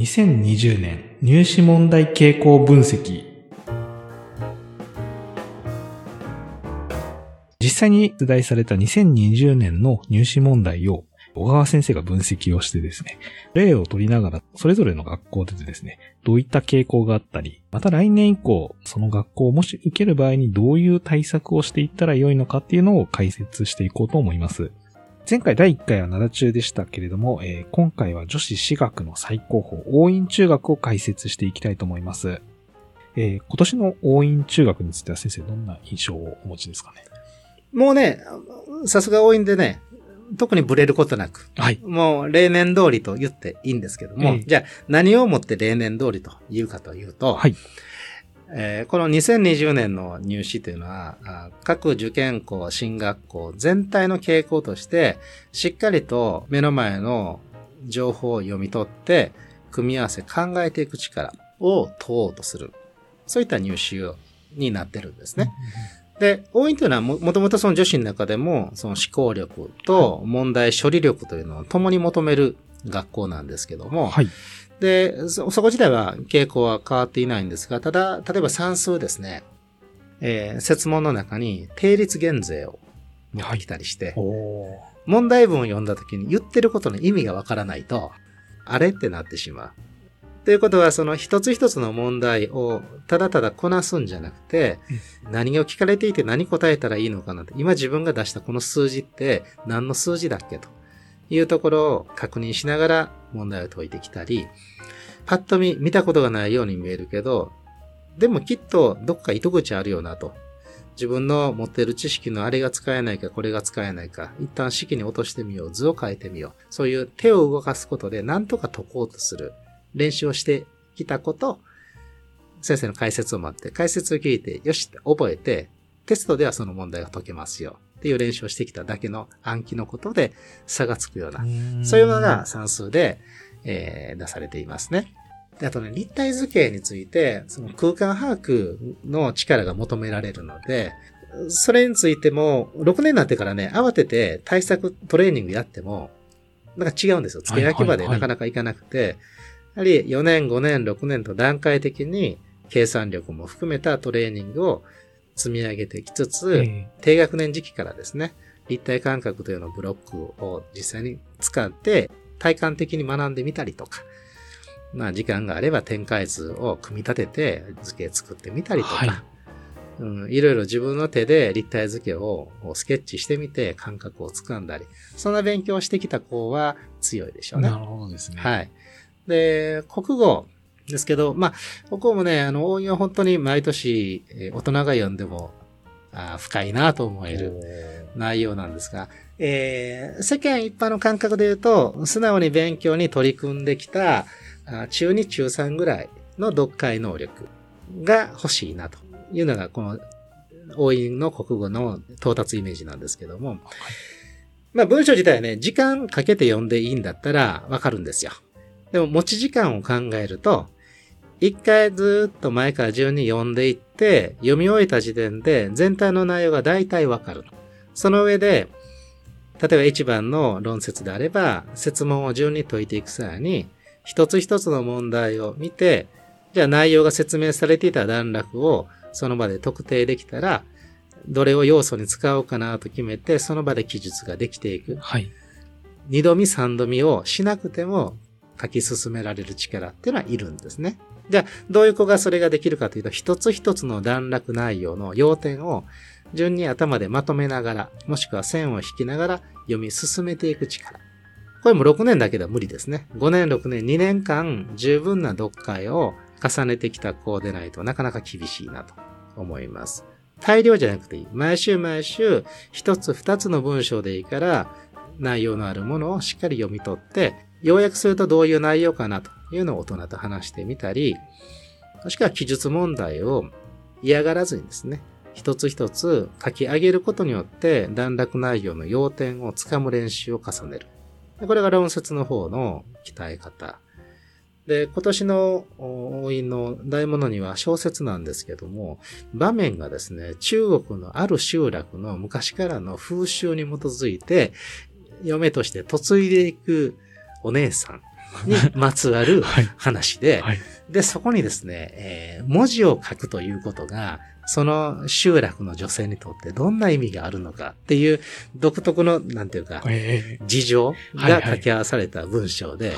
2020年入試問題傾向分析実際に出題された2020年の入試問題を小川先生が分析をしてですね、例を取りながら、それぞれの学校でですね、どういった傾向があったり、また来年以降、その学校をもし受ける場合にどういう対策をしていったらよいのかっていうのを解説していこうと思います。前回第1回は灘中でしたけれども、えー、今回は女子私学の最高峰、応印中学を解説していきたいと思います。えー、今年の応印中学については先生どんな印象をお持ちですかね？もうね、さすが応印でね、特にブレることなく、はい、もう例年通りと言っていいんですけども、えー、じゃあ何をもって例年通りと言うかというと、はいえー、この2020年の入試というのは、各受験校、進学校全体の傾向として、しっかりと目の前の情報を読み取って、組み合わせ考えていく力を問おうとする。そういった入試になってるんですね。で、応印というのはも、もともとその女子の中でも、その思考力と問題処理力というのを共に求める学校なんですけども、はい、で、そ、そこ自体は傾向は変わっていないんですが、ただ、例えば算数ですね。えー、説問の中に定律減税を持ってきたりして、はい、問題文を読んだ時に言ってることの意味がわからないと、あれってなってしまう。ということは、その一つ一つの問題をただただこなすんじゃなくて、何を聞かれていて何答えたらいいのかなって、今自分が出したこの数字って何の数字だっけというところを確認しながら問題を解いてきたり、パッと見、見たことがないように見えるけど、でもきっとどっか糸口あるよなと。自分の持っている知識のあれが使えないか、これが使えないか、一旦式に落としてみよう、図を変えてみよう。そういう手を動かすことで何とか解こうとする練習をしてきたこと、先生の解説を待って、解説を聞いて、よし覚えて、テストではその問題が解けますよ。っていう練習をしてきただけの暗記のことで差がつくような、そういうものが算数で、えー、出されていますね。であとね、立体図形について、その空間把握の力が求められるので、それについても、6年になってからね、慌てて対策トレーニングやっても、なんか違うんですよ。付け焼き場でなかなかいかなくて、やはり4年、5年、6年と段階的に計算力も含めたトレーニングを積み上げていきつつ、低学年時期からですね、立体感覚というのブロックを実際に使って体感的に学んでみたりとか、まあ時間があれば展開図を組み立てて図形作ってみたりとか、はいうん、いろいろ自分の手で立体図形をスケッチしてみて感覚をつかんだり、そんな勉強をしてきた子は強いでしょうね。なるほどですね。はい。で、国語ですけど、まあ、ここもね、あの、応用は本当に毎年、えー、大人が読んでも、あ深いなと思える内容なんですが、えー、世間一般の感覚で言うと、素直に勉強に取り組んできた、中2中3ぐらいの読解能力が欲しいなというのが、この、応印の国語の到達イメージなんですけども、まあ文章自体はね、時間かけて読んでいいんだったらわかるんですよ。でも持ち時間を考えると、一回ずっと前から順に読んでいって、読み終えた時点で全体の内容が大体わかる。その上で、例えば一番の論説であれば、説問を順に解いていく際に、一つ一つの問題を見て、じゃあ内容が説明されていた段落をその場で特定できたら、どれを要素に使おうかなと決めて、その場で記述ができていく。はい。二度見三度見をしなくても書き進められる力っていうのはいるんですね。じゃあ、どういう子がそれができるかというと、一つ一つの段落内容の要点を順に頭でまとめながら、もしくは線を引きながら読み進めていく力。これも6年だけでは無理ですね。5年、6年、2年間十分な読解を重ねてきた子でないとなかなか厳しいなと思います。大量じゃなくていい。毎週毎週一つ二つの文章でいいから内容のあるものをしっかり読み取って要約するとどういう内容かなというのを大人と話してみたり、もしくは記述問題を嫌がらずにですね、一つ一つ書き上げることによって段落内容の要点をつかむ練習を重ねる。これが論説の方の鍛え方。で、今年の応印の大物には小説なんですけども、場面がですね、中国のある集落の昔からの風習に基づいて、嫁として嫁いでいくお姉さんにまつわる 話で、はい。はい、で、そこにですね、えー、文字を書くということが、その集落の女性にとってどんな意味があるのかっていう独特の、なんていうか、事情が掛け合わされた文章で、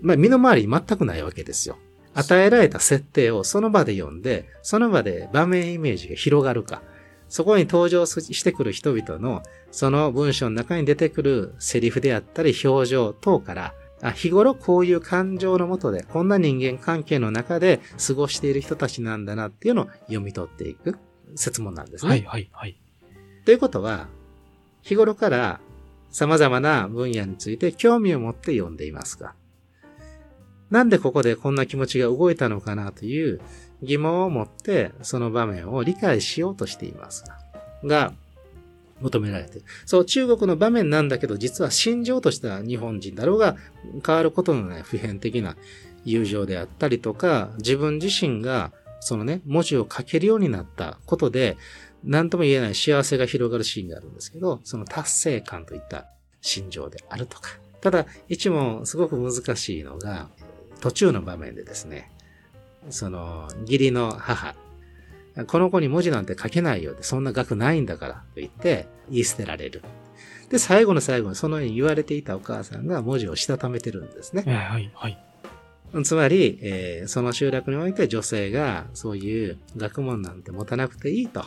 まあ、身の回りに全くないわけですよ。与えられた設定をその場で読んで、その場で場面イメージが広がるか、そこに登場してくる人々の、その文章の中に出てくるセリフであったり表情等から、あ日頃こういう感情のもとで、こんな人間関係の中で過ごしている人たちなんだなっていうのを読み取っていく説問なんですね。はいはいはい。ということは、日頃から様々な分野について興味を持って読んでいますが、なんでここでこんな気持ちが動いたのかなという疑問を持ってその場面を理解しようとしていますが、求められている。そう、中国の場面なんだけど、実は心情としては日本人だろうが、変わることのない普遍的な友情であったりとか、自分自身が、そのね、文字を書けるようになったことで、何とも言えない幸せが広がるシーンがあるんですけど、その達成感といった心情であるとか。ただ、一問すごく難しいのが、途中の場面でですね、その、義理の母、この子に文字なんて書けないよって、そんな額ないんだからと言って言い捨てられる。で、最後の最後にそのように言われていたお母さんが文字をしたためてるんですね。はい、はい。つまり、えー、その集落において女性がそういう学問なんて持たなくていいと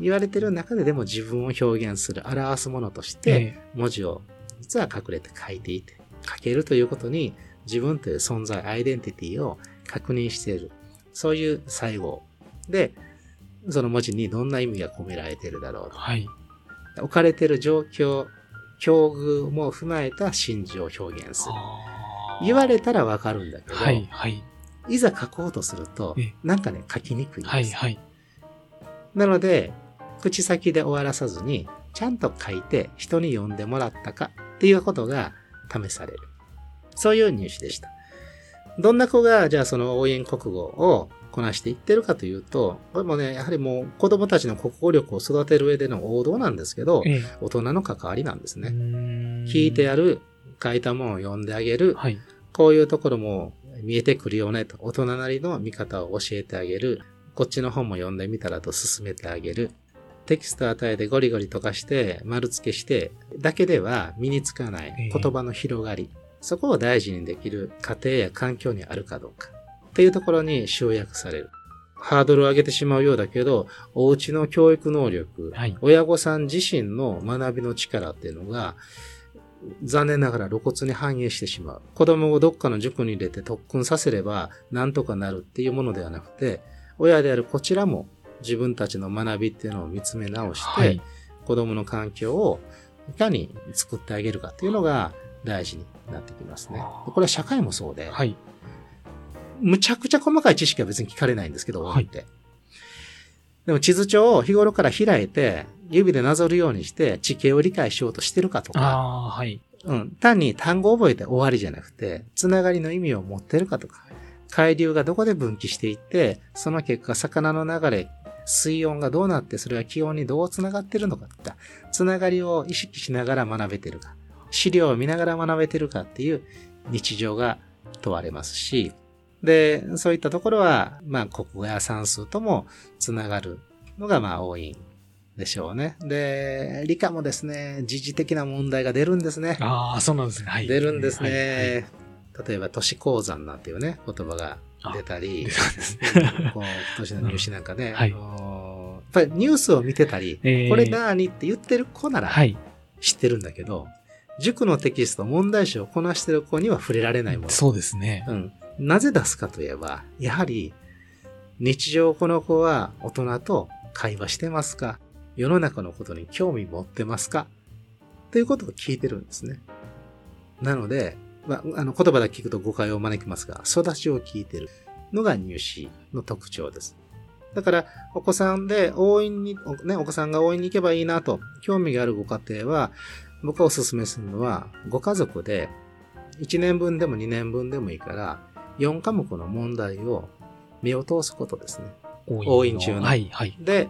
言われてる中ででも自分を表現する、表すものとして文字を実は隠れて書いていて、書けるということに自分という存在、アイデンティティを確認している。そういう最後で、その文字にどんな意味が込められているだろうと。はい。置かれている状況、境遇も踏まえた真珠を表現する。言われたらわかるんだけど、はい、はい。いざ書こうとすると、なんかね、書きにくいんです。はい、はい。なので、口先で終わらさずに、ちゃんと書いて人に読んでもらったかっていうことが試される。そういう入試でした。どんな子が、じゃあその応援国語をこなしていってるかというと、これもね、やはりもう子供たちの国語力を育てる上での王道なんですけど、ええ、大人の関わりなんですね。聞いてやる、書いたものを読んであげる、はい、こういうところも見えてくるよねと、大人なりの見方を教えてあげる、こっちの本も読んでみたらと進めてあげる、テキスト与えてゴリゴリ溶かして丸付けしてだけでは身につかない言葉の広がり、えそこを大事にできる家庭や環境にあるかどうかっていうところに集約される。ハードルを上げてしまうようだけど、お家の教育能力、はい、親御さん自身の学びの力っていうのが、残念ながら露骨に反映してしまう。子供をどっかの塾に入れて特訓させれば何とかなるっていうものではなくて、親であるこちらも自分たちの学びっていうのを見つめ直して、はい、子供の環境をいかに作ってあげるかっていうのが大事になってきますね。これは社会もそうで、はい、むちゃくちゃ細かい知識は別に聞かれないんですけど、はい、でも地図帳を日頃から開いて、指でなぞるようにして地形を理解しようとしてるかとか、はい、うん、単に単語を覚えて終わりじゃなくて、つながりの意味を持ってるかとか、海流がどこで分岐していって、その結果魚の流れ、水温がどうなってそれは気温にどうつながってるのかとか、つながりを意識しながら学べてるか。資料を見ながら学べてるかっていう日常が問われますし、で、そういったところは、まあ、国語や算数ともつながるのが、まあ、多いんでしょうね。で、理科もですね、時事的な問題が出るんですね。ああ、そうなんですね。はい、出るんですね。はいはい、例えば、都市鉱山なんていうね、言葉が出たり、こう都市の入試なんかね、はい、やっぱりニュースを見てたり、えー、これ何って言ってる子なら知ってるんだけど、塾のテキスト、問題集をこなしてる子には触れられないもの。そうですね。うん。なぜ出すかといえば、やはり、日常この子は大人と会話してますか？世の中のことに興味持ってますか？ということを聞いてるんですね。なので、まあ、あの言葉だけ聞くと誤解を招きますが、育ちを聞いてるのが入試の特徴です。だから、お子さんで応援に、ね、お子さんが応援に行けばいいなと、興味があるご家庭は、僕がお勧めするのは、ご家族で1年分でも2年分でもいいから、4科目の問題を目を通すことですね。応印中の。はい、はい。で、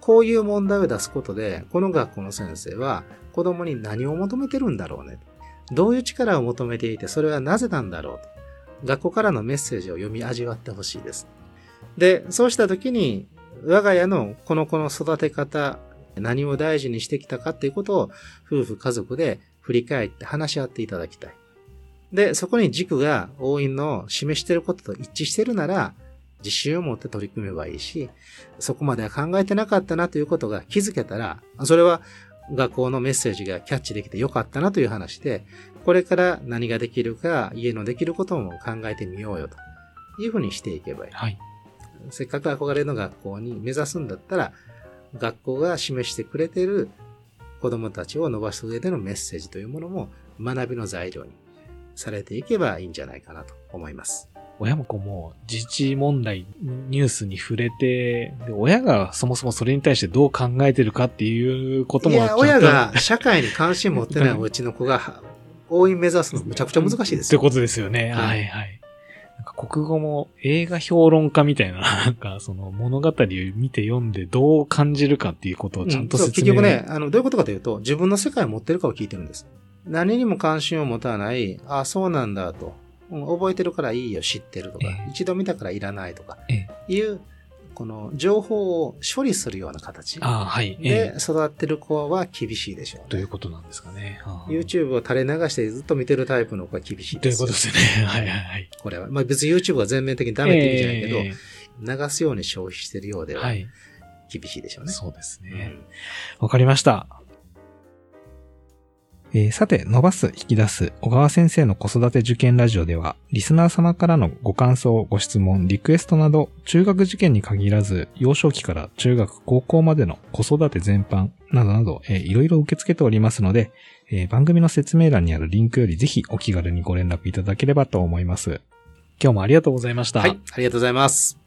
こういう問題を出すことで、この学校の先生は子供に何を求めてるんだろうね。どういう力を求めていて、それはなぜなんだろうと。学校からのメッセージを読み味わってほしいです。で、そうした時に、我が家のこの子の育て方、何を大事にしてきたかっていうことを夫婦家族で振り返って話し合っていただきたい。で、そこに軸が応印の示していることと一致してるなら、自信を持って取り組めばいいし、そこまでは考えてなかったなということが気づけたら、それは学校のメッセージがキャッチできてよかったなという話で、これから何ができるか、家のできることも考えてみようよというふうにしていけばいい。はい、せっかく憧れの学校に目指すんだったら、学校が示してくれている子供たちを伸ばす上でのメッセージというものも学びの材料にされていけばいいんじゃないかなと思います。親も子も自治問題、ニュースに触れて、親がそもそもそれに対してどう考えてるかっていうことも。いや、親が社会に関心持ってないおうちの子が、応援目指すのむちゃくちゃ難しいですよ。ってことですよね。はいはい。なんか国語も映画評論家みたいな、なんかその物語を見て読んでどう感じるかっていうことをちゃんと説明、うん、結局ね、あの、どういうことかというと、自分の世界を持ってるかを聞いてるんです。何にも関心を持たない、あ、そうなんだと。覚えてるからいいよ、知ってるとか、えー、一度見たからいらないとか、いう、この情報を処理するような形で育ってる子は厳しいでしょう、ね、ということなんですかね。YouTube を垂れ流してずっと見てるタイプの子は厳しいです。ということですね。はいはいはい。これは、まあ別に YouTube は全面的にダメって言うんじゃないけど、えー、流すように消費してるようでは、厳しいでしょうね。そうですね。わ、うん、かりました。えー、さて、伸ばす、引き出す、小川先生の子育て受験ラジオでは、リスナー様からのご感想、ご質問、リクエストなど、中学受験に限らず、幼少期から中学、高校までの子育て全般、などなど、えー、いろいろ受け付けておりますので、えー、番組の説明欄にあるリンクよりぜひお気軽にご連絡いただければと思います。今日もありがとうございました。はい、ありがとうございます。